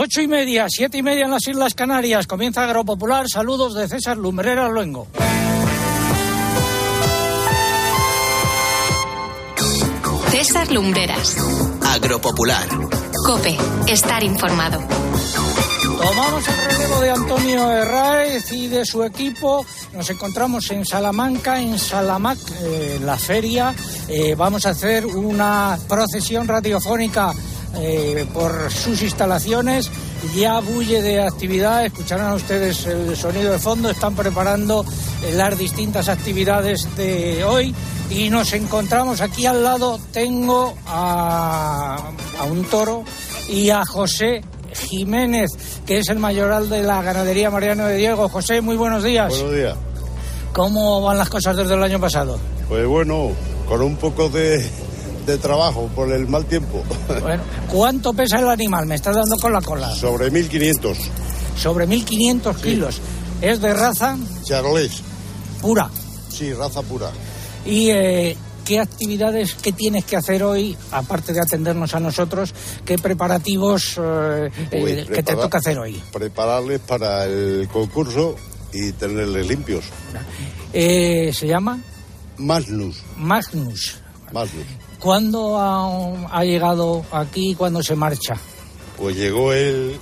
Ocho y media, siete y media en las Islas Canarias. Comienza Agropopular. Saludos de César Lumbrera Luengo. César Lumbreras. Agropopular. Cope. Estar informado. Tomamos el relevo de Antonio Herráez y de su equipo. Nos encontramos en Salamanca, en Salamac, eh, la feria. Eh, vamos a hacer una procesión radiofónica eh, por sus instalaciones. Ya bulle de actividad, escucharán ustedes el sonido de fondo, están preparando eh, las distintas actividades de hoy y nos encontramos aquí al lado, tengo a, a un toro y a José Jiménez, que es el mayoral de la ganadería Mariano de Diego. José, muy buenos días. Buenos días. ¿Cómo van las cosas desde el año pasado? Pues bueno, con un poco de, de trabajo por el mal tiempo. Bueno, ¿cuánto pesa el animal? Me estás dando con la cola. Sobre 1500. Sobre 1500 kilos. Es de raza Charolés. pura. Sí, raza pura. ¿Y eh, qué actividades, qué tienes que hacer hoy, aparte de atendernos a nosotros? ¿Qué preparativos eh, eh, que te toca hacer hoy? Prepararles para el concurso y tenerles limpios. Se llama Magnus. Magnus. Magnus. ¿Cuándo ha, ha llegado aquí y cuándo se marcha? Pues llegó el,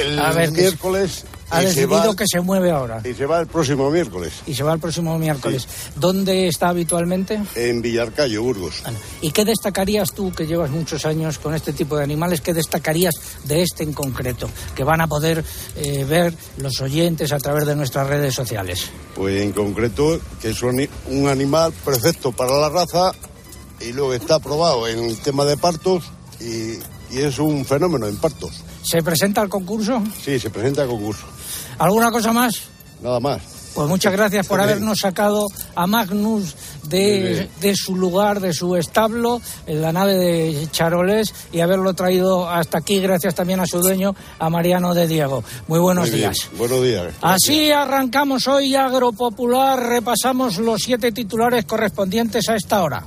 el A ver, que- miércoles Ha y, se decidido va, que se mueve ahora y se va el próximo miércoles y se va el próximo miércoles. ¿Dónde está habitualmente? en Villarcayo, Burgos. Bueno, ¿Y qué destacarías tú, que llevas muchos años con este tipo de animales, qué destacarías de este en concreto, que van a poder eh, ver los oyentes a través de nuestras redes sociales? Pues en concreto que es un, un animal perfecto para la raza y luego está aprobado en el tema de partos y, y es un fenómeno en partos. ¿Se presenta al concurso? Sí, se presenta a concurso. ¿Alguna cosa más? Nada más. Pues muchas gracias por habernos sacado a Magnus de, de su lugar, de su establo, en la nave de Charoles y haberlo traído hasta aquí, gracias también a su dueño, a Mariano de Diego. Muy buenos Muy días. Buenos días. Así arrancamos hoy Agropopular, repasamos los siete titulares correspondientes a esta hora.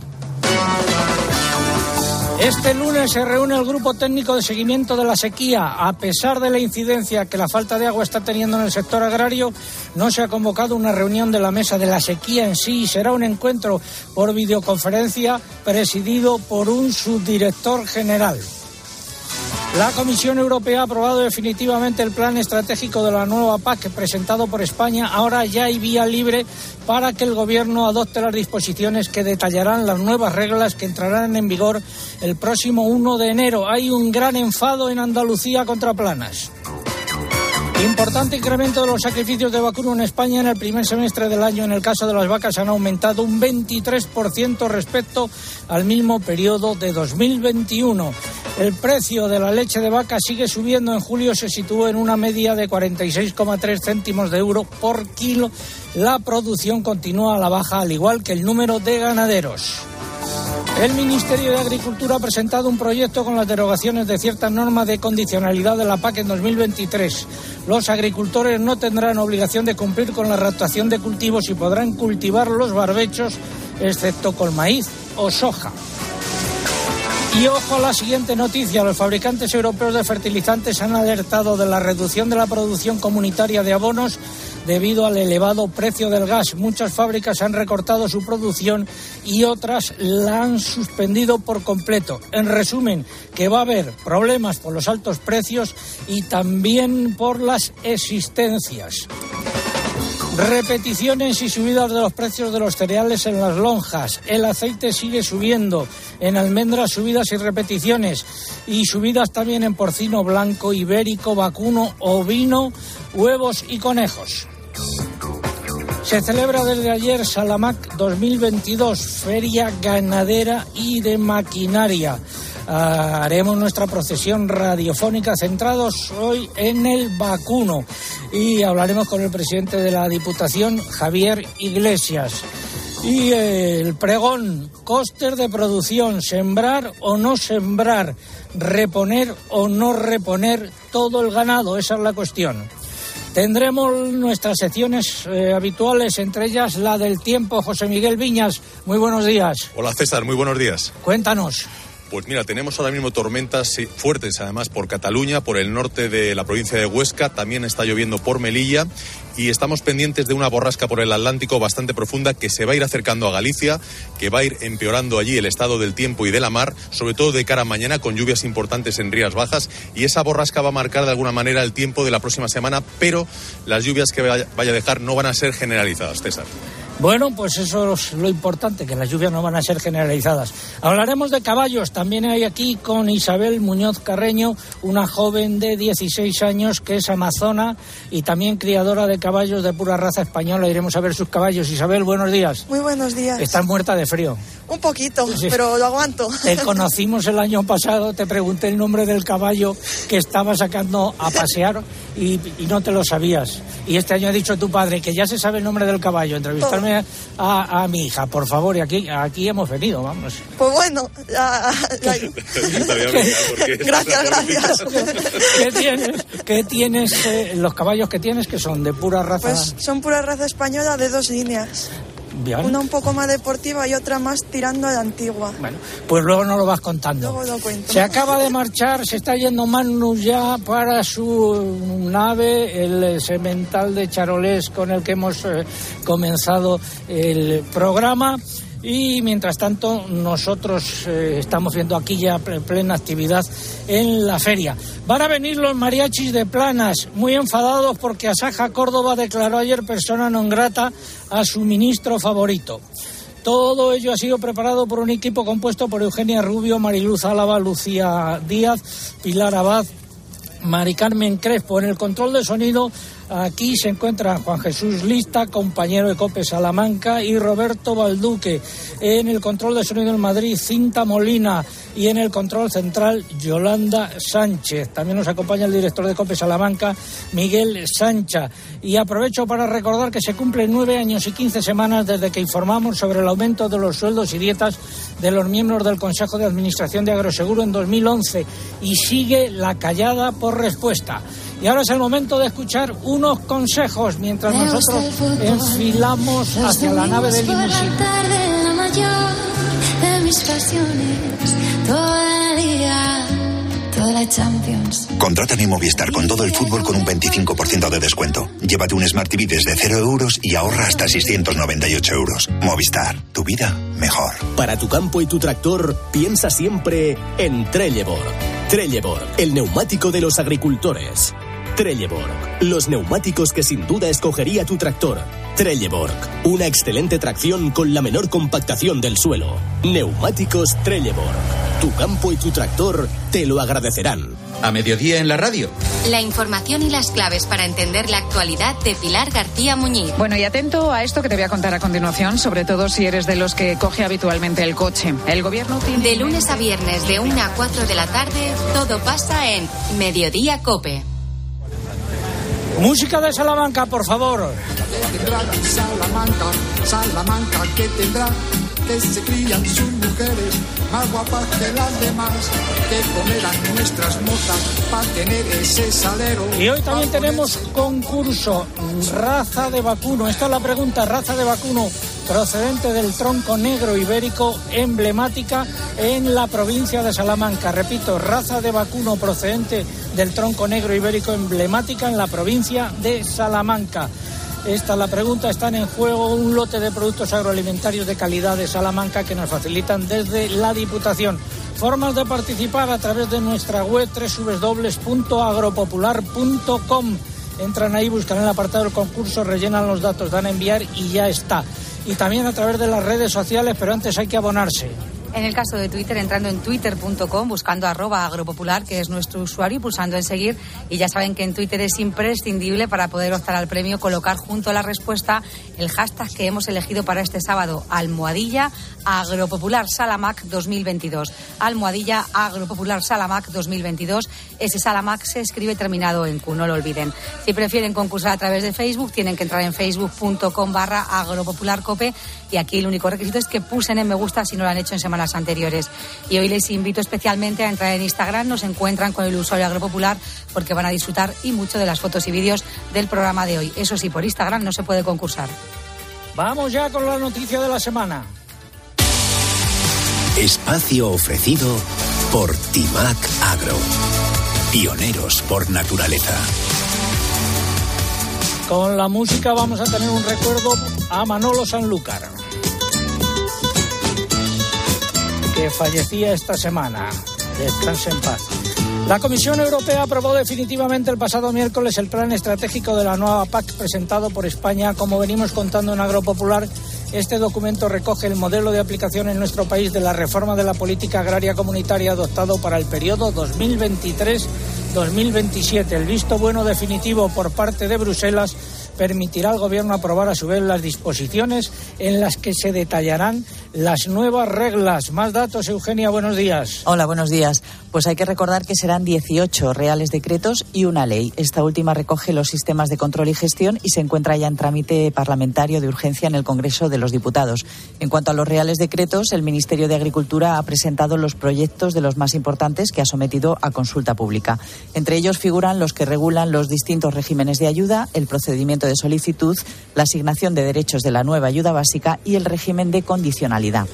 Este lunes se reúne el Grupo Técnico de Seguimiento de la Sequía. A pesar de la incidencia que la falta de agua está teniendo en el sector agrario, no se ha convocado una reunión de la Mesa de la Sequía en sí. Será un encuentro por videoconferencia presidido por un subdirector general. La Comisión Europea ha aprobado definitivamente el plan estratégico de la nueva PAC presentado por España. Ahora ya hay vía libre para que el Gobierno adopte las disposiciones que detallarán las nuevas reglas que entrarán en vigor el próximo 1 de enero. Hay un gran enfado en Andalucía contra Planas. Importante incremento de los sacrificios de vacuno en España en el primer semestre del año. En el caso de las vacas han aumentado un 23% respecto al mismo periodo de 2021. El precio de la leche de vaca sigue subiendo. En julio se situó en una media de 46,3 céntimos de euro por kilo. La producción continúa a la baja, al igual que el número de ganaderos. El Ministerio de Agricultura ha presentado un proyecto con las derogaciones de ciertas normas de condicionalidad de la PAC en 2023. Los agricultores no tendrán obligación de cumplir con la rotación de cultivos y podrán cultivar los barbechos, excepto con maíz o soja. Y ojo a la siguiente noticia. Los fabricantes europeos de fertilizantes han alertado de la reducción de la producción comunitaria de abonos debido al elevado precio del gas. Muchas fábricas han recortado su producción y otras la han suspendido por completo. En resumen, que va a haber problemas por los altos precios y también por las existencias. Repeticiones y subidas de los precios de los cereales en las lonjas. El aceite sigue subiendo. En almendras subidas y repeticiones. Y subidas también en porcino blanco, ibérico, vacuno, ovino, huevos y conejos. Se celebra desde ayer Salamac 2022, Feria Ganadera y de Maquinaria. Haremos nuestra procesión radiofónica centrados hoy en el vacuno y hablaremos con el presidente de la Diputación, Javier Iglesias. Y eh, el pregón, costes de producción, sembrar o no sembrar, reponer o no reponer todo el ganado, esa es la cuestión. Tendremos nuestras secciones eh, habituales, entre ellas la del tiempo. José Miguel Viñas, muy buenos días. Hola César, muy buenos días. Cuéntanos. Pues mira, tenemos ahora mismo tormentas fuertes, además por Cataluña, por el norte de la provincia de Huesca, también está lloviendo por Melilla y estamos pendientes de una borrasca por el Atlántico bastante profunda que se va a ir acercando a Galicia, que va a ir empeorando allí el estado del tiempo y de la mar, sobre todo de cara a mañana con lluvias importantes en Rías Bajas y esa borrasca va a marcar de alguna manera el tiempo de la próxima semana, pero las lluvias que vaya a dejar no van a ser generalizadas, César. Bueno, pues eso es lo importante, que las lluvias no van a ser generalizadas. Hablaremos de caballos. También hay aquí con Isabel Muñoz Carreño, una joven de 16 años que es amazona y también criadora de caballos de pura raza española. Iremos a ver sus caballos. Isabel, buenos días. Muy buenos días. Estás muerta de frío. Un poquito, pero lo aguanto. Te conocimos el año pasado, te pregunté el nombre del caballo que estaba sacando a pasear y, no te lo sabías. Y este año ha dicho tu padre que ya se sabe el nombre del caballo. Entrevistarme a, mi hija, por favor, y aquí, aquí hemos venido, vamos. Pues bueno, gracias, gracias. ¿Qué tienes? ¿Qué tienes eh, los caballos que tienes que son de pura raza? Pues son pura raza española de dos líneas. Una un poco más deportiva y otra más tirando a la antigua. Bueno, pues luego no lo vas contando. Luego lo cuento. Se acaba de marchar, se está yendo Magnus ya para su nave, el semental de Charolés con el que hemos eh, comenzado el programa. Y mientras tanto, nosotros eh, estamos viendo aquí ya plena actividad en la feria. Van a venir los mariachis de Planas, muy enfadados porque Asaja Córdoba declaró ayer persona non grata a su ministro favorito. Todo ello ha sido preparado por un equipo compuesto por Eugenia Rubio, Mariluz Álava, Lucía Díaz, Pilar Abad, Mari Carmen Crespo. En el control de sonido Aquí se encuentra Juan Jesús Lista, compañero de Cope Salamanca, y Roberto Balduque. En el control de sonido en Madrid, Cinta Molina. Y en el control central, Yolanda Sánchez. También nos acompaña el director de Cope Salamanca, Miguel Sancha. Y aprovecho para recordar que se cumplen nueve años y quince semanas desde que informamos sobre el aumento de los sueldos y dietas de los miembros del Consejo de Administración de Agroseguro en 2011. Y sigue la callada por respuesta. Y ahora es el momento de escuchar unos consejos mientras nosotros enfilamos hacia la nave del limusín. Contrata mi Movistar con todo el fútbol con un 25% de descuento. Llévate un Smart TV desde 0 euros y ahorra hasta 698 euros. Movistar, tu vida mejor. Para tu campo y tu tractor, piensa siempre en Trelleborg. Trelleborg, el neumático de los agricultores. Trelleborg, los neumáticos que sin duda escogería tu tractor. Trelleborg, una excelente tracción con la menor compactación del suelo. Neumáticos Trelleborg. Tu campo y tu tractor te lo agradecerán. A mediodía en la radio. La información y las claves para entender la actualidad de Pilar García Muñiz. Bueno, y atento a esto que te voy a contar a continuación, sobre todo si eres de los que coge habitualmente el coche. El gobierno tiene... De lunes a viernes, de 1 a 4 de la tarde, todo pasa en Mediodía Cope. Música de Salamanca, por favor. Salamanca, Salamanca, que tendrá que se crían sus mujeres más guapas que las demás, que comerán nuestras mozas para tener ese salero. Y hoy también tenemos concurso, raza de vacuno. Esta es la pregunta, raza de vacuno procedente del tronco negro ibérico emblemática en la provincia de Salamanca. Repito, raza de vacuno procedente del tronco negro ibérico emblemática en la provincia de Salamanca. Esta es la pregunta. Están en juego un lote de productos agroalimentarios de calidad de Salamanca que nos facilitan desde la Diputación. Formas de participar a través de nuestra web www.agropopular.com. Entran ahí, buscan el apartado del concurso, rellenan los datos, dan a enviar y ya está. Y también a través de las redes sociales, pero antes hay que abonarse. En el caso de Twitter, entrando en twitter.com, buscando arroba agropopular, que es nuestro usuario, y pulsando en seguir. Y ya saben que en Twitter es imprescindible para poder optar al premio colocar junto a la respuesta el hashtag que hemos elegido para este sábado, almohadilla agropopular salamac 2022. Almohadilla agropopular salamac 2022. Ese salamac se escribe terminado en Q, no lo olviden. Si prefieren concursar a través de Facebook, tienen que entrar en facebook.com barra agropopularcope y aquí el único requisito es que pulsen en me gusta si no lo han hecho en semana anteriores. Y hoy les invito especialmente a entrar en Instagram, nos encuentran con el usuario agropopular porque van a disfrutar y mucho de las fotos y vídeos del programa de hoy. Eso sí, por Instagram no se puede concursar. Vamos ya con la noticia de la semana. Espacio ofrecido por Timac Agro. Pioneros por naturaleza. Con la música vamos a tener un recuerdo a Manolo Sanlúcar, fallecía esta semana. Descanse en paz. La Comisión Europea aprobó definitivamente el pasado miércoles el plan estratégico de la nueva PAC presentado por España. Como venimos contando en Agropopular, este documento recoge el modelo de aplicación en nuestro país de la reforma de la política agraria comunitaria adoptado para el periodo 2023-2027. El visto bueno definitivo por parte de Bruselas permitirá al Gobierno aprobar a su vez las disposiciones en las que se detallarán las nuevas reglas. Más datos, Eugenia, buenos días. Hola, buenos días. Pues hay que recordar que serán 18 reales decretos y una ley. Esta última recoge los sistemas de control y gestión y se encuentra ya en trámite parlamentario de urgencia en el Congreso de los Diputados. En cuanto a los reales decretos, el Ministerio de Agricultura ha presentado los proyectos de los más importantes que ha sometido a consulta pública. Entre ellos figuran los que regulan los distintos regímenes de ayuda, el procedimiento de solicitud, la asignación de derechos de la nueva ayuda básica y el régimen de condicionalidad.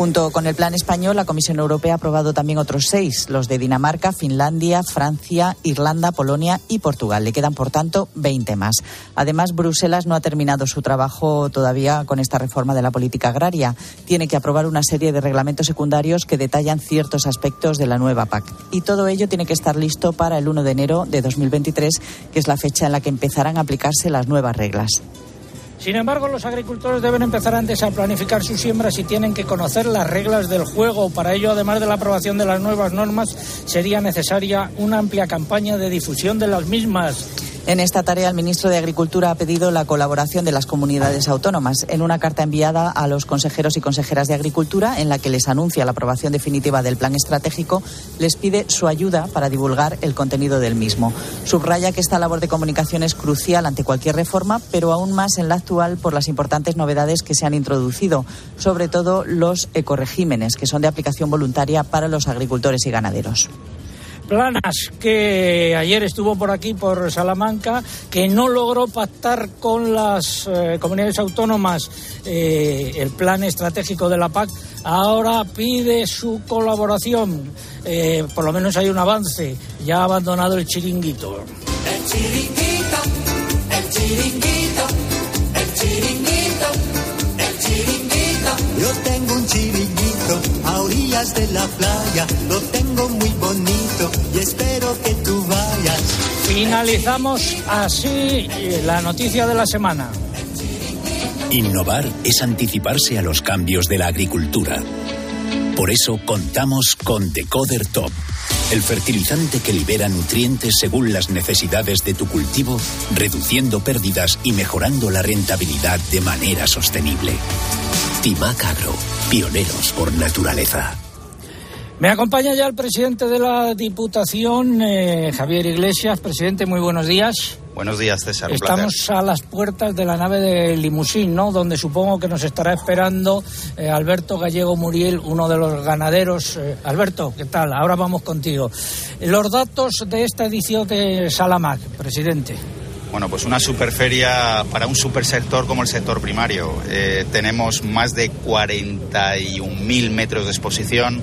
Junto con el plan español, la Comisión Europea ha aprobado también otros seis, los de Dinamarca, Finlandia, Francia, Irlanda, Polonia y Portugal. Le quedan, por tanto, 20 más. Además, Bruselas no ha terminado su trabajo todavía con esta reforma de la política agraria. Tiene que aprobar una serie de reglamentos secundarios que detallan ciertos aspectos de la nueva PAC. Y todo ello tiene que estar listo para el 1 de enero de 2023, que es la fecha en la que empezarán a aplicarse las nuevas reglas. Sin embargo, los agricultores deben empezar antes a planificar sus siembras y tienen que conocer las reglas del juego. Para ello, además de la aprobación de las nuevas normas, sería necesaria una amplia campaña de difusión de las mismas. En esta tarea, el ministro de Agricultura ha pedido la colaboración de las comunidades autónomas. En una carta enviada a los consejeros y consejeras de Agricultura, en la que les anuncia la aprobación definitiva del plan estratégico, les pide su ayuda para divulgar el contenido del mismo. Subraya que esta labor de comunicación es crucial ante cualquier reforma, pero aún más en la actual por las importantes novedades que se han introducido, sobre todo los ecoregímenes, que son de aplicación voluntaria para los agricultores y ganaderos. Planas, que ayer estuvo por aquí, por Salamanca, que no logró pactar con las eh, comunidades autónomas eh, el plan estratégico de la PAC, ahora pide su colaboración. Eh, por lo menos hay un avance, ya ha abandonado el chiringuito. El chiringuito, el chiringuito, el chiringuito, el chiringuito. Yo tengo un chiringuito a orillas de la playa, lo y espero que tú vayas. Finalizamos así la noticia de la semana. Innovar es anticiparse a los cambios de la agricultura. Por eso contamos con Decoder Top, el fertilizante que libera nutrientes según las necesidades de tu cultivo, reduciendo pérdidas y mejorando la rentabilidad de manera sostenible. Timac Agro, pioneros por naturaleza. Me acompaña ya el presidente de la Diputación, eh, Javier Iglesias. Presidente, muy buenos días. Buenos días, César. Estamos placer. a las puertas de la nave de Limusín, ¿no? Donde supongo que nos estará esperando eh, Alberto Gallego Muriel, uno de los ganaderos. Eh, Alberto, ¿qué tal? Ahora vamos contigo. Los datos de esta edición de Salamac, presidente. Bueno, pues una superferia para un supersector como el sector primario. Tenemos más de 41.000 metros de exposición,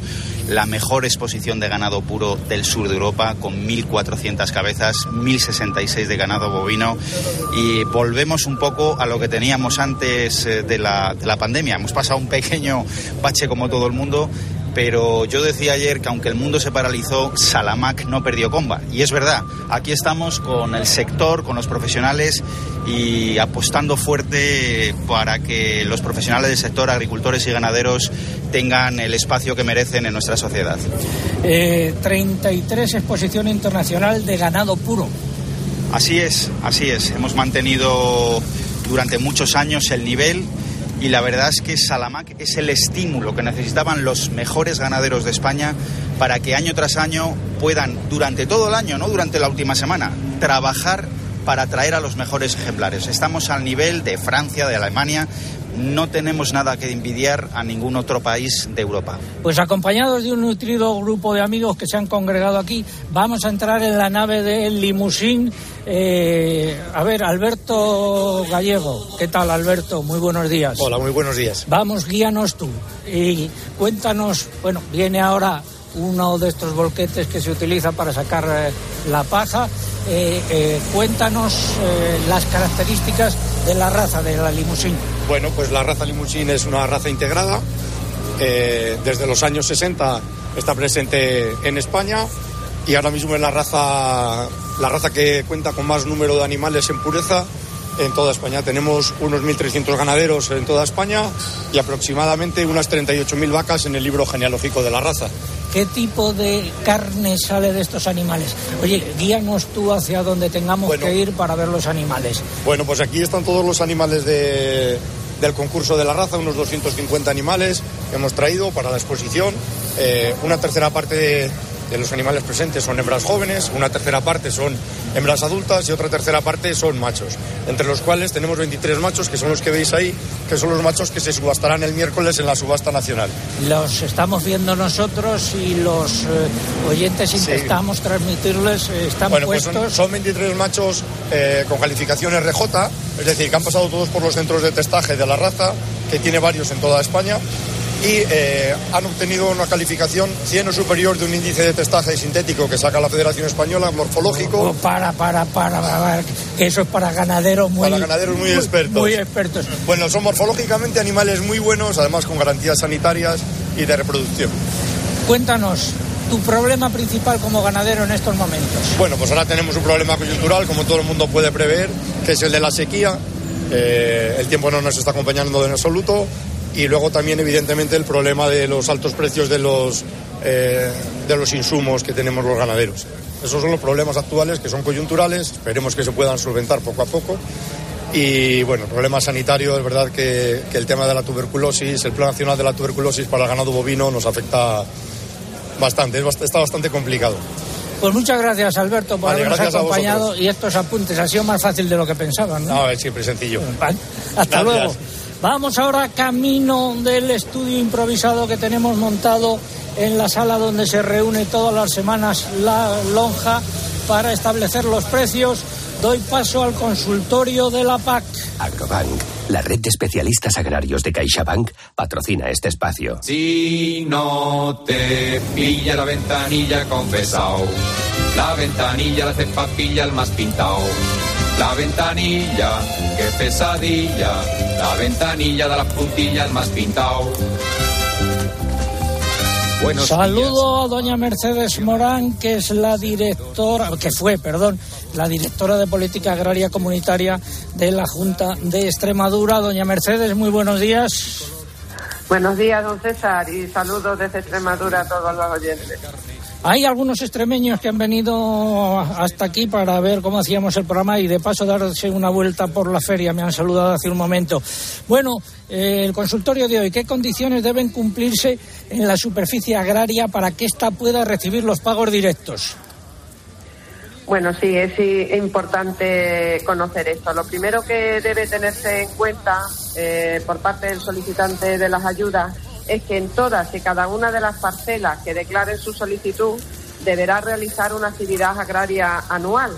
la mejor exposición de ganado puro del sur de Europa, con 1.400 cabezas, 1.066 de ganado bovino. Y volvemos un poco a lo que teníamos antes eh, de, la, de la pandemia. Hemos pasado un pequeño bache como todo el mundo, pero yo decía ayer que aunque el mundo se paralizó, Salamac no perdió comba. Y es verdad, aquí estamos con el sector, con los profesionales y apostando fuerte para que los profesionales del sector, agricultores y ganaderos, tengan el espacio que merecen en nuestra sociedad. Eh, 33 exposición internacional de ganado puro. Así es, así es. Hemos mantenido durante muchos años el nivel y la verdad es que Salamac es el estímulo que necesitaban los mejores ganaderos de España para que año tras año puedan, durante todo el año, no durante la última semana, trabajar para traer a los mejores ejemplares. Estamos al nivel de Francia, de Alemania. No tenemos nada que envidiar a ningún otro país de Europa. Pues acompañados de un nutrido grupo de amigos que se han congregado aquí, vamos a entrar en la nave del limusín. Eh, a ver, Alberto Gallego, ¿qué tal Alberto? Muy buenos días. Hola, muy buenos días. Vamos, guíanos tú y cuéntanos, bueno, viene ahora uno de estos volquetes que se utiliza para sacar eh, la paja. Eh, cuéntanos las características de la raza de la limusín. Bueno, pues la raza limusín es una raza integrada. desde los años 60 está presente en España y ahora mismo es la raza, la raza que cuenta con más número de animales en pureza en toda España. Tenemos unos 1.300 ganaderos en toda España y aproximadamente unas 38.000 vacas en el libro genealógico de la raza. ¿Qué tipo de carne sale de estos animales? Oye, guíanos tú hacia donde tengamos que ir para ver los animales. Bueno, pues aquí están todos los animales del concurso de la raza, unos 250 animales que hemos traído para la exposición. Eh, una tercera parte de, de los animales presentes son hembras jóvenes, una tercera parte son hembras adultas y otra tercera parte son machos, entre los cuales tenemos 23 machos, que son los que veis ahí, que son los machos que se subastarán el miércoles en la subasta nacional. Los estamos viendo nosotros y los eh, oyentes intentamos transmitirles, eh, están bueno, puestos... Pues son, 23 machos eh, con calificación RJ, es decir, que han pasado todos por los centros de testaje de la raza, que tiene varios en toda España y eh, han obtenido una calificación 100 o superior de un índice de testaje sintético que saca la Federación Española, morfológico. Oh, para, para, para, para, que eso es para ganaderos muy, para ganaderos muy, expertos. Muy expertos. Bueno, son morfológicamente animales muy buenos, además con garantías sanitarias y de reproducción. Cuéntanos, tu problema principal como ganadero en estos momentos? Bueno, pues ahora tenemos un problema coyuntural, como todo el mundo puede prever, que es el de la sequía. Eh, el tiempo no nos está acompañando en absoluto y luego también evidentemente el problema de los altos precios de los, eh, de los insumos que tenemos los ganaderos. Esos son los problemas actuales que son coyunturales, esperemos que se puedan solventar poco a poco. Y bueno, el problema sanitario es verdad que, el tema de la tuberculosis, el Plan Nacional de la Tuberculosis para el ganado bovino nos afecta bastante, está bastante complicado. Pues muchas gracias, Alberto, por habernos acompañado y estos apuntes. Ha sido más fácil de lo que pensaban, ¿no? No, es siempre sencillo. Hasta luego. Vamos ahora camino del estudio improvisado que tenemos montado en la sala donde se reúne todas las semanas la lonja para establecer los precios. Doy paso al consultorio de la PAC. Agrobank, la red de especialistas agrarios de CaixaBank, patrocina este espacio. Si no te pilla la ventanilla confesao, la ventanilla la hace papilla el más pintao. La ventanilla, qué pesadilla. La ventanilla de las puntillas más pintado. Saludo a doña Mercedes Morán, que es la directora, que fue, perdón, la directora de Política Agraria Comunitaria de la Junta de Extremadura. Doña Mercedes, muy buenos días. Buenos días, don César, y saludos desde Extremadura a todos los oyentes. Hay algunos extremeños que han venido hasta aquí para ver cómo hacíamos el programa y de paso darse una vuelta por la feria. Me han saludado hace un momento. Bueno, eh, el consultorio de hoy, ¿qué condiciones deben cumplirse en la superficie agraria para que ésta pueda recibir los pagos directos? Bueno, sí, es importante conocer esto. Lo primero que debe tenerse en cuenta eh, por parte del solicitante de las ayudas es que en todas y cada una de las parcelas que declaren su solicitud deberá realizar una actividad agraria anual,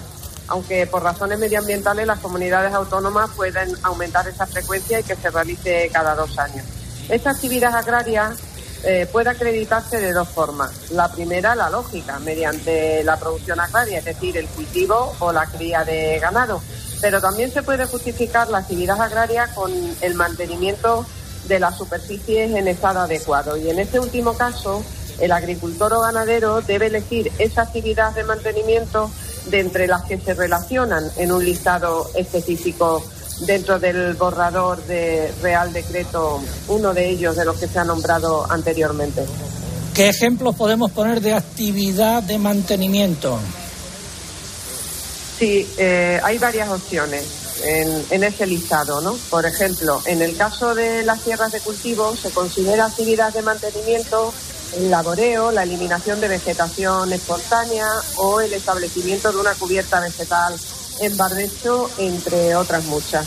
aunque por razones medioambientales las comunidades autónomas pueden aumentar esa frecuencia y que se realice cada dos años. Esta actividad agraria eh, puede acreditarse de dos formas. La primera, la lógica, mediante la producción agraria, es decir, el cultivo o la cría de ganado. Pero también se puede justificar la actividad agraria con el mantenimiento de las superficies en estado adecuado. Y en este último caso, el agricultor o ganadero debe elegir esa actividad de mantenimiento de entre las que se relacionan en un listado específico dentro del borrador de Real Decreto, uno de ellos de los que se ha nombrado anteriormente. ¿Qué ejemplos podemos poner de actividad de mantenimiento? Sí, eh, hay varias opciones en, ese listado, ¿no? Por ejemplo, en el caso de las tierras de cultivo se considera actividad de mantenimiento el laboreo, la eliminación de vegetación espontánea o el establecimiento de una cubierta vegetal en barbecho, entre otras muchas.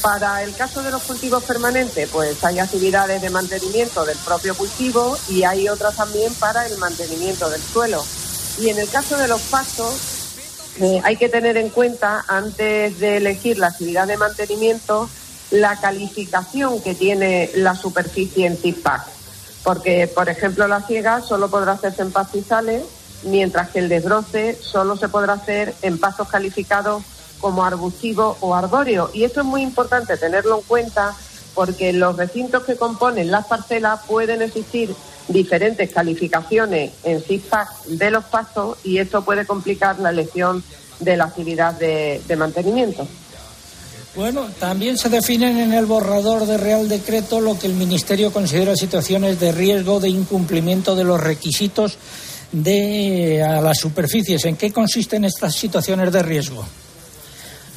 Para el caso de los cultivos permanentes, pues hay actividades de mantenimiento del propio cultivo y hay otras también para el mantenimiento del suelo. Y en el caso de los pastos, hay que tener en cuenta, antes de elegir la actividad de mantenimiento, la calificación que tiene la superficie en TIPAC. porque, por ejemplo, la ciega solo podrá hacerse en pastizales, mientras que el desbroce solo se podrá hacer en pastos calificados como arbustivo o arbóreo. Y esto es muy importante tenerlo en cuenta porque los recintos que componen las parcelas pueden existir diferentes calificaciones en CISPAC de los pastos y esto puede complicar la elección de la actividad de, de mantenimiento. Bueno, también se definen en el borrador de Real Decreto lo que el Ministerio considera situaciones de riesgo de incumplimiento de los requisitos de a las superficies. ¿En qué consisten estas situaciones de riesgo?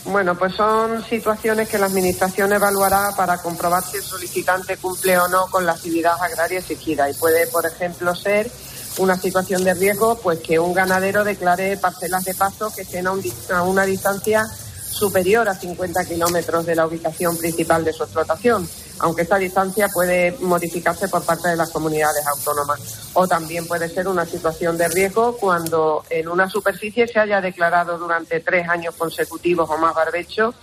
Bueno, pues son situaciones que la Administración evaluará para comprobar si el solicitante cumple o no con la actividad agraria exigida. Y puede, por ejemplo, ser una situación de riesgo, pues que un ganadero declare parcelas de pasto que estén a una distancia superior a 50 kilómetros de la ubicación principal de su explotación, aunque esta distancia puede modificarse por parte de las comunidades autónomas. O también puede ser una situación de riesgo cuando en una superficie se haya declarado durante tres años consecutivos o más barbecho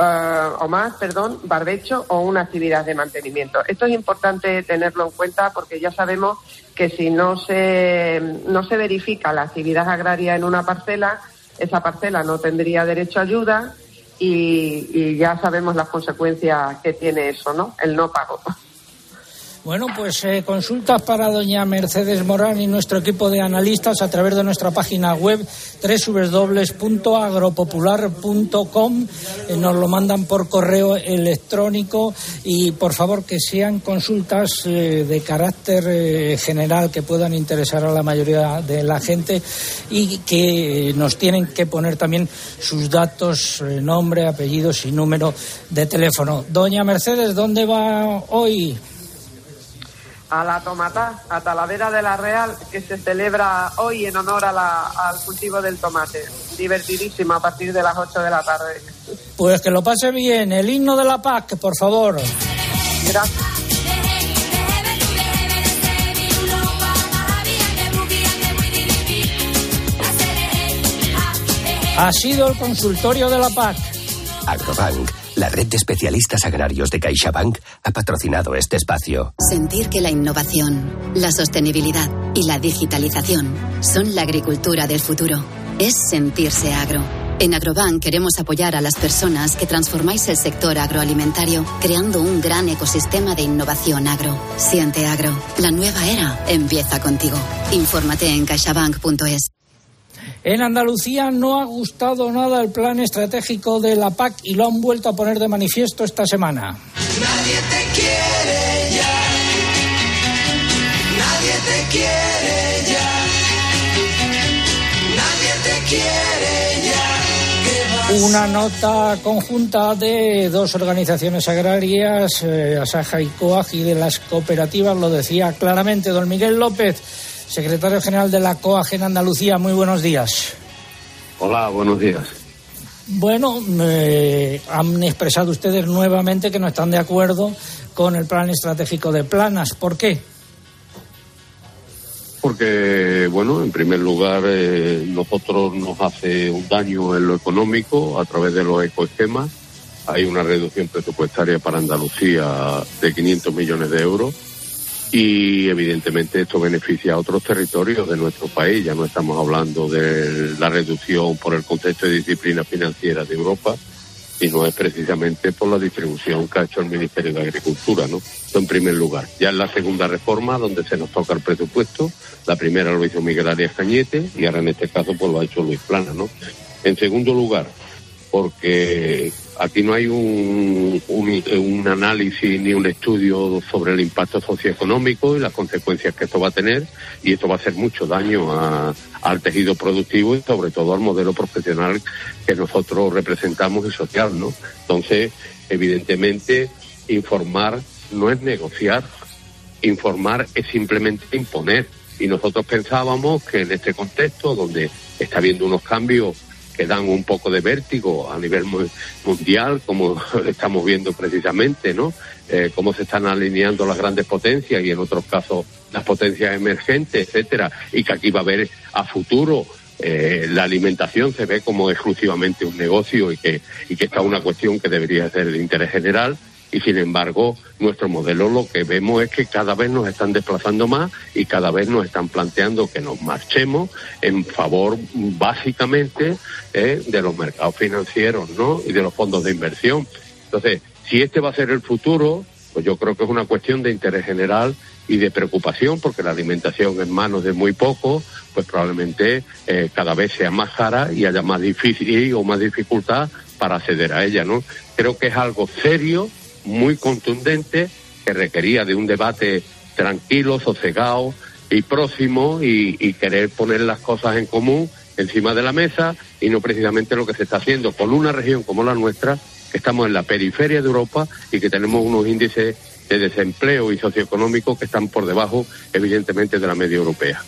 eh, o más, perdón, barbecho o una actividad de mantenimiento. Esto es importante tenerlo en cuenta porque ya sabemos que si no se, no se verifica la actividad agraria en una parcela, esa parcela no tendría derecho a ayuda y, y ya sabemos las consecuencias que tiene eso, ¿no? El no pago. Bueno, pues eh, consultas para doña Mercedes Morán y nuestro equipo de analistas a través de nuestra página web www.agropopular.com. Eh, nos lo mandan por correo electrónico y por favor que sean consultas eh, de carácter general que puedan interesar a la mayoría de la gente y que nos tienen que poner también sus datos, nombre, apellidos y número de teléfono. Doña Mercedes, ¿dónde va hoy? A la tomata, a Talavera de la Real, que se celebra hoy en honor al cultivo del tomate. Divertidísimo a partir de las 8 de la tarde. Pues que lo pase bien. El himno de la PAC, por favor. Gracias. Ha sido el consultorio de la PAC. Agrobank la red de especialistas agrarios de CaixaBank ha patrocinado este espacio. Sentir que la innovación, la sostenibilidad y la digitalización son la agricultura del futuro es sentirse agro. En Agrobank queremos apoyar a las personas que transformáis el sector agroalimentario creando un gran ecosistema de innovación agro. Siente agro. La nueva era empieza contigo. Infórmate en caixabank.es. En Andalucía no ha gustado nada el plan estratégico de la PAC y lo han vuelto a poner de manifiesto esta semana. Nadie te quiere ya. Nadie te quiere ya. Nadie te quiere ya. Una nota conjunta de dos organizaciones agrarias, eh, Asaja y COAG, y de las cooperativas lo decía claramente don Miguel López secretario general de la COAG en Andalucía. Muy buenos días. Hola, buenos días. Bueno, han expresado ustedes nuevamente que no están de acuerdo con el plan estratégico de Planas. ¿Por qué? Porque, bueno, en primer lugar, eh, nosotros nos hace un daño en lo económico a través de los ecoesquemas. Hay una reducción presupuestaria para Andalucía de 500 millones de euros y evidentemente esto beneficia a otros territorios de nuestro país. Ya no estamos hablando de la reducción por el contexto de disciplina financiera de Europa, sino es precisamente por la distribución que ha hecho el Ministerio de Agricultura, ¿no? Esto en primer lugar. Ya en la segunda reforma, donde se nos toca el presupuesto, la primera lo hizo Miguel Arias Cañete y ahora en este caso pues lo ha hecho Luis Plana, ¿no? En segundo lugar, porque aquí no hay un, análisis ni un estudio sobre el impacto socioeconómico y las consecuencias que esto va a tener y esto va a hacer mucho daño al tejido productivo y sobre todo al modelo profesional que nosotros representamos y social, ¿no? Entonces, evidentemente, informar no es negociar, informar es simplemente imponer. Y nosotros pensábamos que en este contexto, donde está habiendo unos cambios que dan un poco de vértigo a nivel mundial, como estamos viendo precisamente, ¿no? Eh, cómo se están alineando las grandes potencias y en otros casos las potencias emergentes, etcétera, y que aquí va a haber a futuro eh, la alimentación se ve como exclusivamente un negocio y que, y que está una cuestión que debería ser de interés general. Y sin embargo nuestro modelo lo que vemos es que cada vez nos están desplazando más y cada vez nos están planteando que nos marchemos en favor básicamente eh, de los mercados financieros ¿no? y de los fondos de inversión. Entonces, si este va a ser el futuro, pues yo creo que es una cuestión de interés general y de preocupación porque la alimentación en manos de muy pocos pues probablemente eh, cada vez sea más cara y haya más difícil o más dificultad para acceder a ella, ¿no? Creo que es algo serio, muy contundente, que requería de un debate tranquilo, sosegado y próximo y, y querer poner las cosas en común encima de la mesa y no precisamente lo que se está haciendo con una región como la nuestra, que estamos en la periferia de Europa y que tenemos unos índices de desempleo y socioeconómico que están por debajo, evidentemente, de la media europea.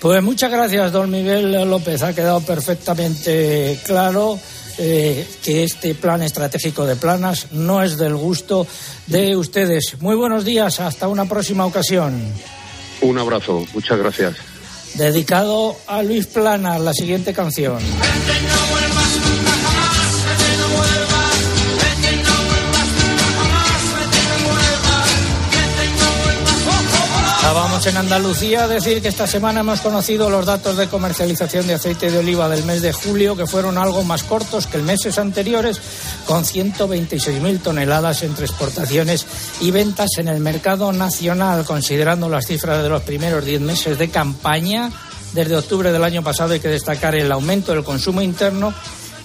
Pues muchas gracias, don Miguel López. Ha quedado perfectamente claro eh, que este plan estratégico de planas no es del gusto de ustedes. Muy buenos días, hasta una próxima ocasión. Un abrazo, muchas gracias. Dedicado a Luis Planas, la siguiente canción. En Andalucía decir que esta semana hemos conocido los datos de comercialización de aceite de oliva del mes de julio, que fueron algo más cortos que el meses anteriores, con 126.000 toneladas entre exportaciones y ventas en el mercado nacional, considerando las cifras de los primeros 10 meses de campaña. Desde octubre del año pasado hay que destacar el aumento del consumo interno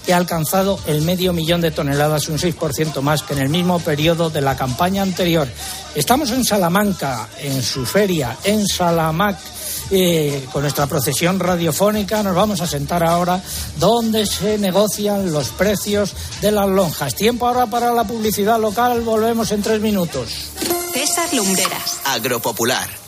que ha alcanzado el medio millón de toneladas, un 6% más que en el mismo periodo de la campaña anterior. Estamos en Salamanca, en su feria, en Salamac. Eh, con nuestra procesión radiofónica nos vamos a sentar ahora donde se negocian los precios de las lonjas. Tiempo ahora para la publicidad local, volvemos en tres minutos. César Lumbreras. Agropopular.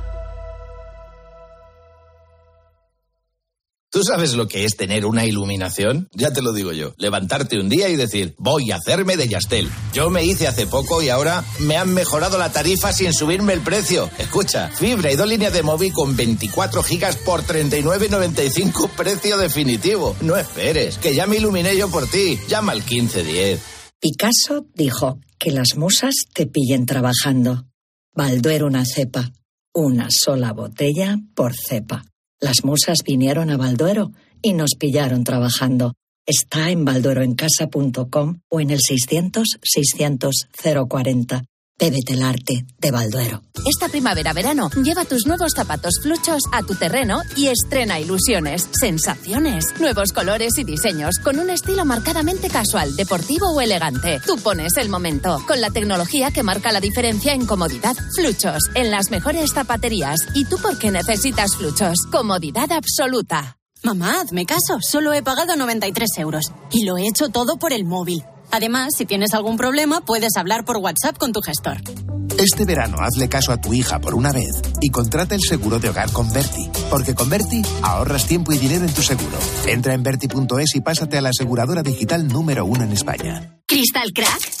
¿Tú sabes lo que es tener una iluminación? Ya te lo digo yo. Levantarte un día y decir, voy a hacerme de Yastel. Yo me hice hace poco y ahora me han mejorado la tarifa sin subirme el precio. Escucha, fibra y dos líneas de móvil con 24 gigas por 39.95 precio definitivo. No esperes, que ya me iluminé yo por ti. Llama al 1510. Picasso dijo que las musas te pillen trabajando. Balduero una cepa. Una sola botella por cepa. Las musas vinieron a Balduero y nos pillaron trabajando. Está en baldueroencasa.com o en el 600 600 040. Bébete el arte de Balduero. Esta primavera-verano, lleva tus nuevos zapatos fluchos a tu terreno y estrena ilusiones, sensaciones, nuevos colores y diseños con un estilo marcadamente casual, deportivo o elegante. Tú pones el momento con la tecnología que marca la diferencia en comodidad. Fluchos, en las mejores zapaterías. ¿Y tú por qué necesitas fluchos? Comodidad absoluta. Mamá, hazme caso, solo he pagado 93 euros. Y lo he hecho todo por el móvil. Además, si tienes algún problema, puedes hablar por WhatsApp con tu gestor. Este verano hazle caso a tu hija por una vez y contrata el seguro de hogar con Berti. Porque con Berti ahorras tiempo y dinero en tu seguro. Entra en Berti.es y pásate a la aseguradora digital número uno en España. ¿Crystal Crack?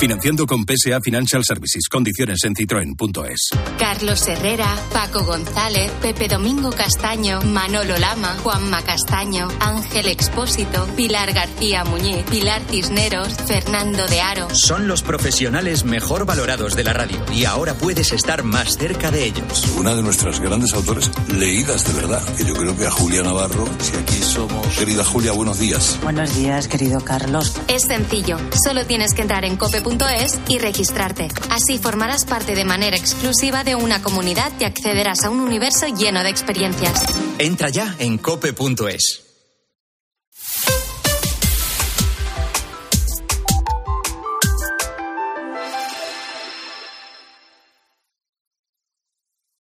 Financiando con PSA Financial Services. Condiciones en citroen.es. Carlos Herrera, Paco González, Pepe Domingo Castaño, Manolo Lama, Juanma Castaño, Ángel Expósito, Pilar García Muñiz, Pilar Cisneros, Fernando de Aro. Son los profesionales mejor valorados de la radio y ahora puedes estar más cerca de ellos. Una de nuestras grandes autores, leídas de verdad, que yo creo que a Julia Navarro, si aquí somos... Querida Julia, buenos días. Buenos días, querido Carlos. Es sencillo, solo tienes que entrar en y registrarte. Así formarás parte de manera exclusiva de una comunidad y accederás a un universo lleno de experiencias. Entra ya en cope.es.